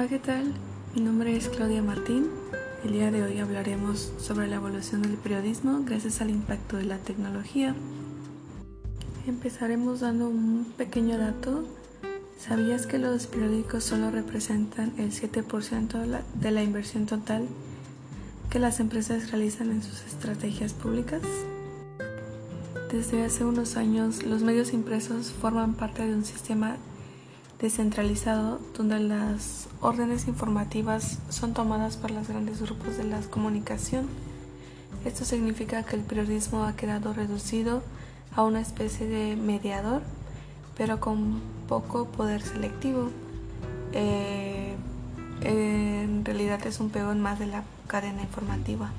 Hola, ¿qué tal? Mi nombre es Claudia Martín. El día de hoy hablaremos sobre la evolución del periodismo gracias al impacto de la tecnología. Empezaremos dando un pequeño dato. ¿Sabías que los periódicos solo representan el 7% de la inversión total que las empresas realizan en sus estrategias públicas? Desde hace unos años, los medios impresos forman parte de un sistema descentralizado donde las órdenes informativas son tomadas por los grandes grupos de la comunicación. Esto significa que el periodismo ha quedado reducido a una especie de mediador, pero con poco poder selectivo. Eh, en realidad es un peón más de la cadena informativa.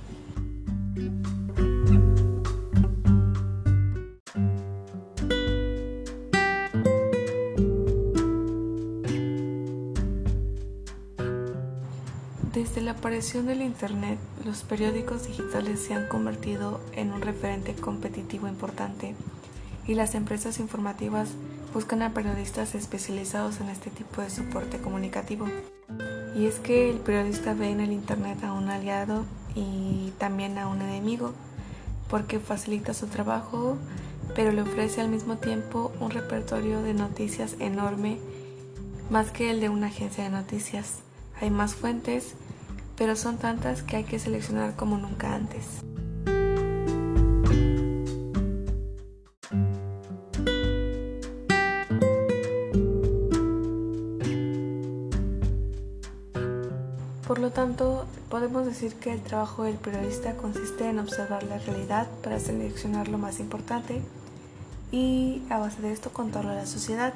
La aparición del Internet, los periódicos digitales se han convertido en un referente competitivo importante y las empresas informativas buscan a periodistas especializados en este tipo de soporte comunicativo. Y es que el periodista ve en el Internet a un aliado y también a un enemigo, porque facilita su trabajo, pero le ofrece al mismo tiempo un repertorio de noticias enorme, más que el de una agencia de noticias. Hay más fuentes, pero son tantas que hay que seleccionar como nunca antes. Por lo tanto, podemos decir que el trabajo del periodista consiste en observar la realidad para seleccionar lo más importante y a base de esto contarlo a la sociedad.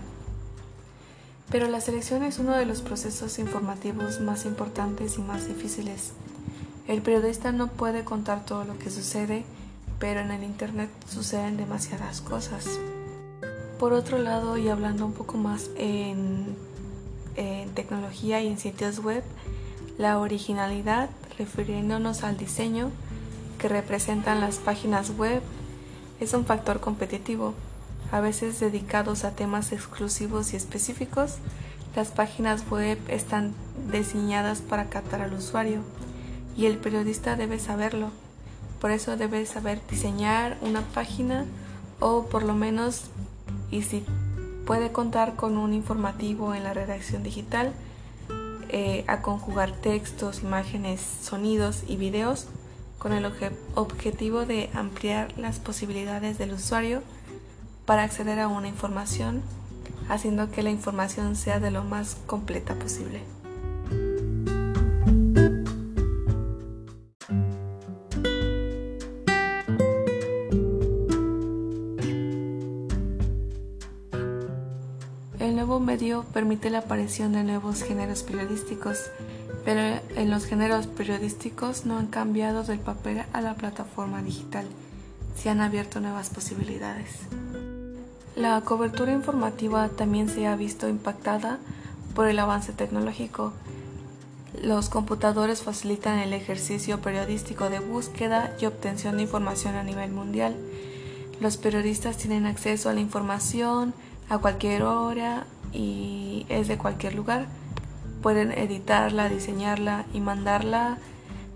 Pero la selección es uno de los procesos informativos más importantes y más difíciles. El periodista no puede contar todo lo que sucede, pero en el Internet suceden demasiadas cosas. Por otro lado, y hablando un poco más en, tecnología y en sitios web, la originalidad, refiriéndonos al diseño que representan las páginas web, es un factor competitivo a veces dedicados a temas exclusivos y específicos, las páginas web están diseñadas para captar al usuario y el periodista debe saberlo. Por eso debe saber diseñar una página o por lo menos, y si puede contar con un informativo en la redacción digital, eh, a conjugar textos, imágenes, sonidos y videos con el objetivo de ampliar las posibilidades del usuario para acceder a una información, haciendo que la información sea de lo más completa posible. El nuevo medio permite la aparición de nuevos géneros periodísticos, pero en los géneros periodísticos no han cambiado del papel a la plataforma digital, se han abierto nuevas posibilidades. La cobertura informativa también se ha visto impactada por el avance tecnológico. Los computadores facilitan el ejercicio periodístico de búsqueda y obtención de información a nivel mundial. Los periodistas tienen acceso a la información a cualquier hora y es de cualquier lugar. Pueden editarla, diseñarla y mandarla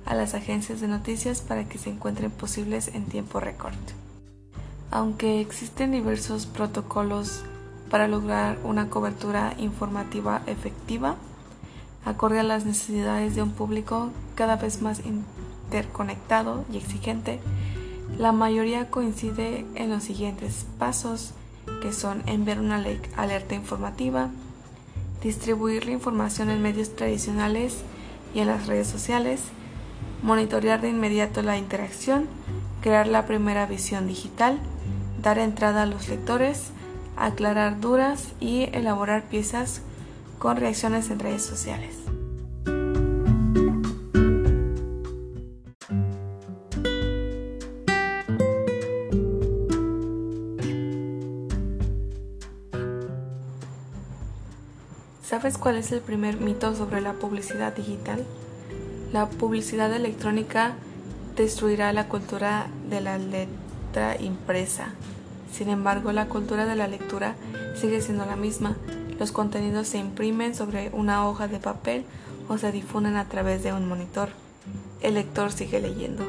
a las agencias de noticias para que se encuentren posibles en tiempo récord. Aunque existen diversos protocolos para lograr una cobertura informativa efectiva, acorde a las necesidades de un público cada vez más interconectado y exigente, la mayoría coincide en los siguientes pasos, que son enviar una alerta informativa, distribuir la información en medios tradicionales y en las redes sociales, monitorear de inmediato la interacción, crear la primera visión digital, dar entrada a los lectores, aclarar dudas y elaborar piezas con reacciones en redes sociales. ¿Sabes cuál es el primer mito sobre la publicidad digital? La publicidad electrónica destruirá la cultura de la impresa. Sin embargo, la cultura de la lectura sigue siendo la misma. Los contenidos se imprimen sobre una hoja de papel o se difunden a través de un monitor. El lector sigue leyendo.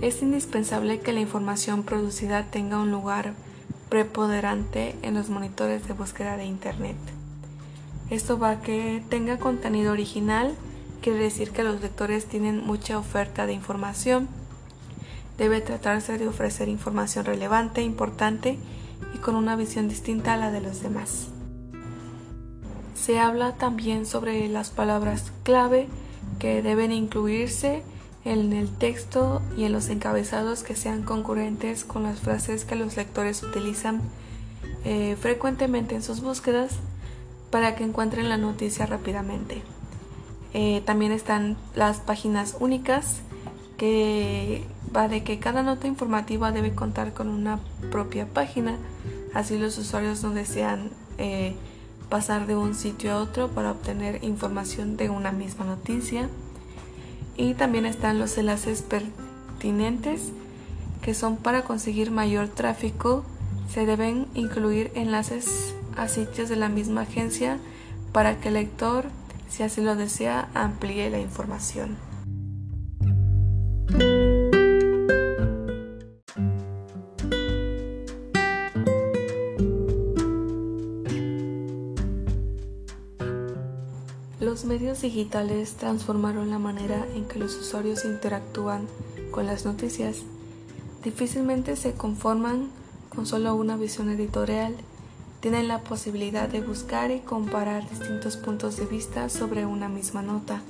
Es indispensable que la información producida tenga un lugar preponderante en los monitores de búsqueda de Internet. Esto va a que tenga contenido original, quiere decir que los lectores tienen mucha oferta de información. Debe tratarse de ofrecer información relevante, importante y con una visión distinta a la de los demás. Se habla también sobre las palabras clave que deben incluirse en el texto y en los encabezados que sean concurrentes con las frases que los lectores utilizan eh, frecuentemente en sus búsquedas para que encuentren la noticia rápidamente. Eh, también están las páginas únicas que va de que cada nota informativa debe contar con una propia página, así los usuarios no desean eh, pasar de un sitio a otro para obtener información de una misma noticia. Y también están los enlaces pertinentes que son para conseguir mayor tráfico. Se deben incluir enlaces a sitios de la misma agencia para que el lector, si así lo desea, amplíe la información. Los medios digitales transformaron la manera en que los usuarios interactúan con las noticias. Difícilmente se conforman con solo una visión editorial. Tienen la posibilidad de buscar y comparar distintos puntos de vista sobre una misma nota,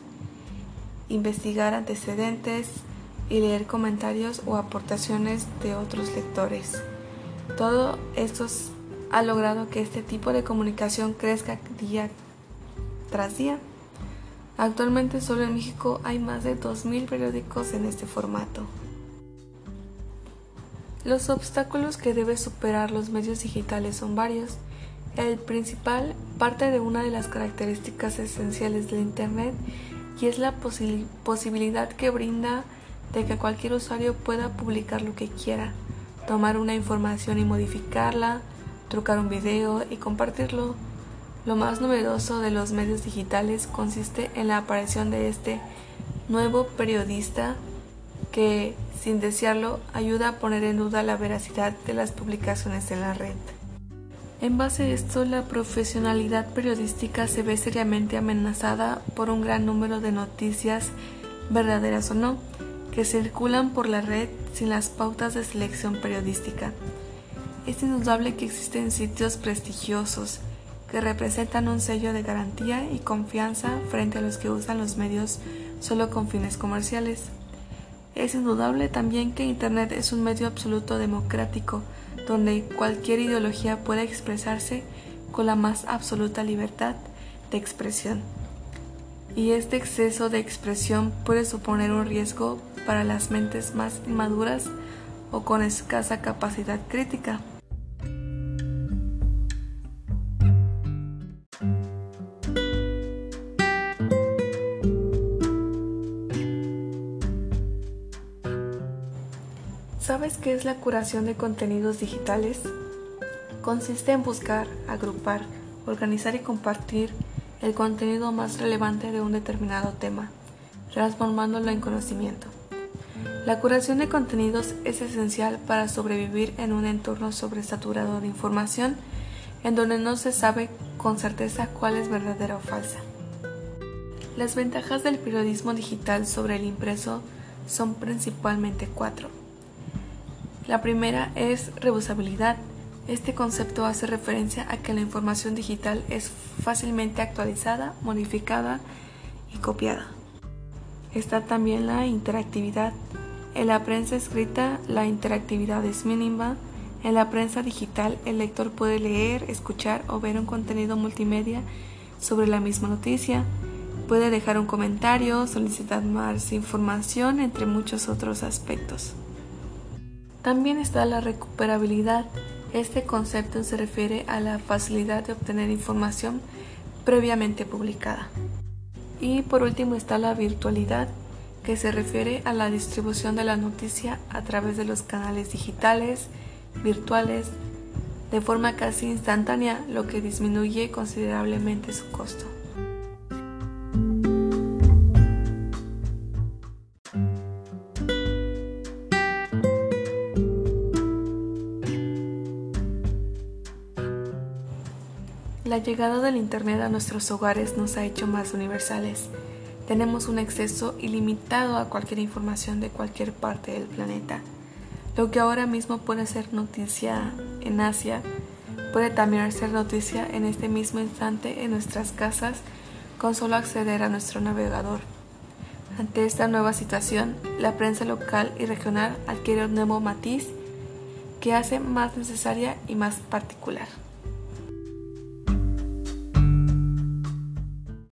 investigar antecedentes y leer comentarios o aportaciones de otros lectores. Todo esto ha logrado que este tipo de comunicación crezca día tras día. Actualmente solo en México hay más de 2.000 periódicos en este formato. Los obstáculos que debe superar los medios digitales son varios. El principal parte de una de las características esenciales del Internet y es la posibilidad que brinda de que cualquier usuario pueda publicar lo que quiera, tomar una información y modificarla, trucar un video y compartirlo lo más novedoso de los medios digitales consiste en la aparición de este nuevo periodista que, sin desearlo, ayuda a poner en duda la veracidad de las publicaciones en la red. En base a esto, la profesionalidad periodística se ve seriamente amenazada por un gran número de noticias, verdaderas o no, que circulan por la red sin las pautas de selección periodística. Es indudable que existen sitios prestigiosos, que representan un sello de garantía y confianza frente a los que usan los medios solo con fines comerciales. Es indudable también que Internet es un medio absoluto democrático, donde cualquier ideología puede expresarse con la más absoluta libertad de expresión. Y este exceso de expresión puede suponer un riesgo para las mentes más inmaduras o con escasa capacidad crítica. Qué es la curación de contenidos digitales? Consiste en buscar, agrupar, organizar y compartir el contenido más relevante de un determinado tema, transformándolo en conocimiento. La curación de contenidos es esencial para sobrevivir en un entorno sobresaturado de información en donde no se sabe con certeza cuál es verdadera o falsa. Las ventajas del periodismo digital sobre el impreso son principalmente cuatro. La primera es reusabilidad. Este concepto hace referencia a que la información digital es fácilmente actualizada, modificada y copiada. Está también la interactividad. En la prensa escrita la interactividad es mínima. En la prensa digital el lector puede leer, escuchar o ver un contenido multimedia sobre la misma noticia. Puede dejar un comentario, solicitar más información, entre muchos otros aspectos. También está la recuperabilidad. Este concepto se refiere a la facilidad de obtener información previamente publicada. Y por último está la virtualidad, que se refiere a la distribución de la noticia a través de los canales digitales, virtuales, de forma casi instantánea, lo que disminuye considerablemente su costo. La llegada del Internet a nuestros hogares nos ha hecho más universales. Tenemos un acceso ilimitado a cualquier información de cualquier parte del planeta. Lo que ahora mismo puede ser noticia en Asia, puede también ser noticia en este mismo instante en nuestras casas con solo acceder a nuestro navegador. Ante esta nueva situación, la prensa local y regional adquiere un nuevo matiz que hace más necesaria y más particular.